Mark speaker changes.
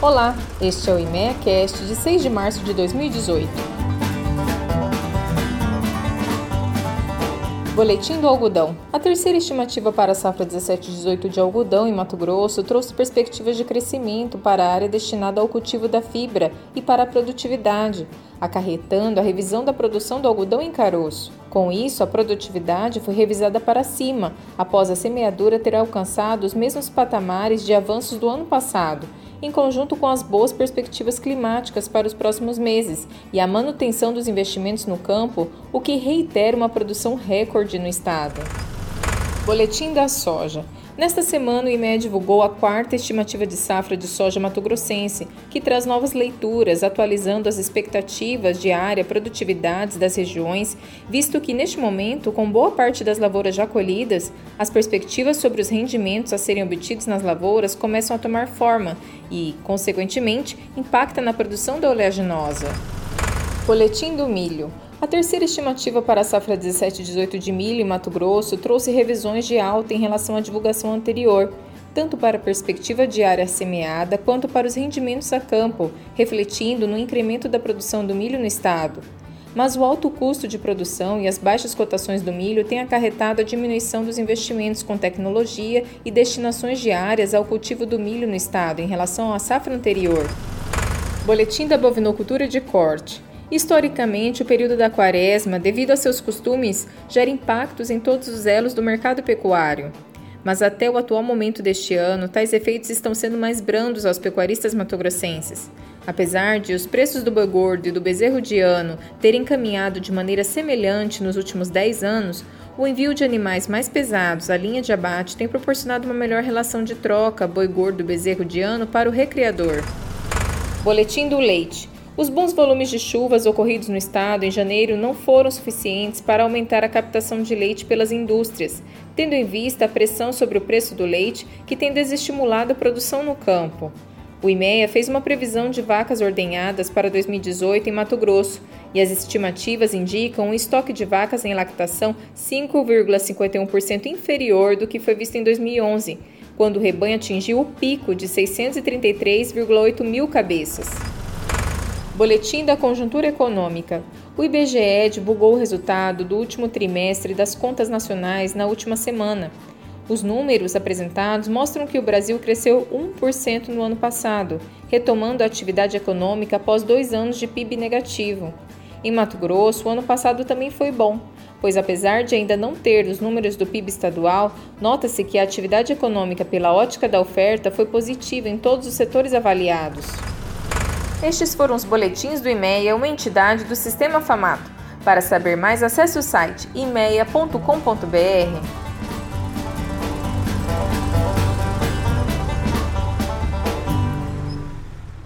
Speaker 1: Olá, este é o IMEAcast de 6 de março de 2018. Boletim do Algodão. A terceira estimativa para a safra 17-18 de algodão em Mato Grosso trouxe perspectivas de crescimento para a área destinada ao cultivo da fibra e para a produtividade, acarretando a revisão da produção do algodão em caroço. Com isso, a produtividade foi revisada para cima, após a semeadura ter alcançado os mesmos patamares de avanços do ano passado em conjunto com as boas perspectivas climáticas para os próximos meses e a manutenção dos investimentos no campo, o que reitera uma produção recorde no estado. Boletim da Soja. Nesta semana, o IME divulgou a quarta estimativa de safra de soja mato-grossense, que traz novas leituras, atualizando as expectativas de área, produtividades das regiões, visto que, neste momento, com boa parte das lavouras já colhidas, as perspectivas sobre os rendimentos a serem obtidos nas lavouras começam a tomar forma e, consequentemente, impacta na produção da oleaginosa. Boletim do milho. A terceira estimativa para a safra 17-18 de milho em Mato Grosso trouxe revisões de alta em relação à divulgação anterior, tanto para a perspectiva de área semeada quanto para os rendimentos a campo, refletindo no incremento da produção do milho no estado. Mas o alto custo de produção e as baixas cotações do milho têm acarretado a diminuição dos investimentos com tecnologia e destinações diárias ao cultivo do milho no estado em relação à safra anterior. Boletim da Bovinocultura de Corte. Historicamente, o período da quaresma, devido a seus costumes, gera impactos em todos os elos do mercado pecuário. Mas até o atual momento deste ano, tais efeitos estão sendo mais brandos aos pecuaristas matogrossenses. Apesar de os preços do boi gordo e do bezerro de ano terem caminhado de maneira semelhante nos últimos 10 anos, o envio de animais mais pesados à linha de abate tem proporcionado uma melhor relação de troca boi gordo bezerro de ano para o recriador. Boletim do Leite. Os bons volumes de chuvas ocorridos no estado em janeiro não foram suficientes para aumentar a captação de leite pelas indústrias, tendo em vista a pressão sobre o preço do leite que tem desestimulado a produção no campo. O IMEA fez uma previsão de vacas ordenhadas para 2018 em Mato Grosso e as estimativas indicam um estoque de vacas em lactação 5,51% inferior do que foi visto em 2011, quando o rebanho atingiu o pico de 633,8 mil cabeças. Boletim da Conjuntura Econômica. O IBGE divulgou o resultado do último trimestre das contas nacionais na última semana. Os números apresentados mostram que o Brasil cresceu 1% no ano passado, retomando a atividade econômica após dois anos de PIB negativo. Em Mato Grosso, o ano passado também foi bom, pois apesar de ainda não ter os números do PIB estadual, nota-se que a atividade econômica pela ótica da oferta foi positiva em todos os setores avaliados. Estes foram os boletins do IMEA, uma entidade do Sistema Famato. Para saber mais, acesse o site imeia.com.br.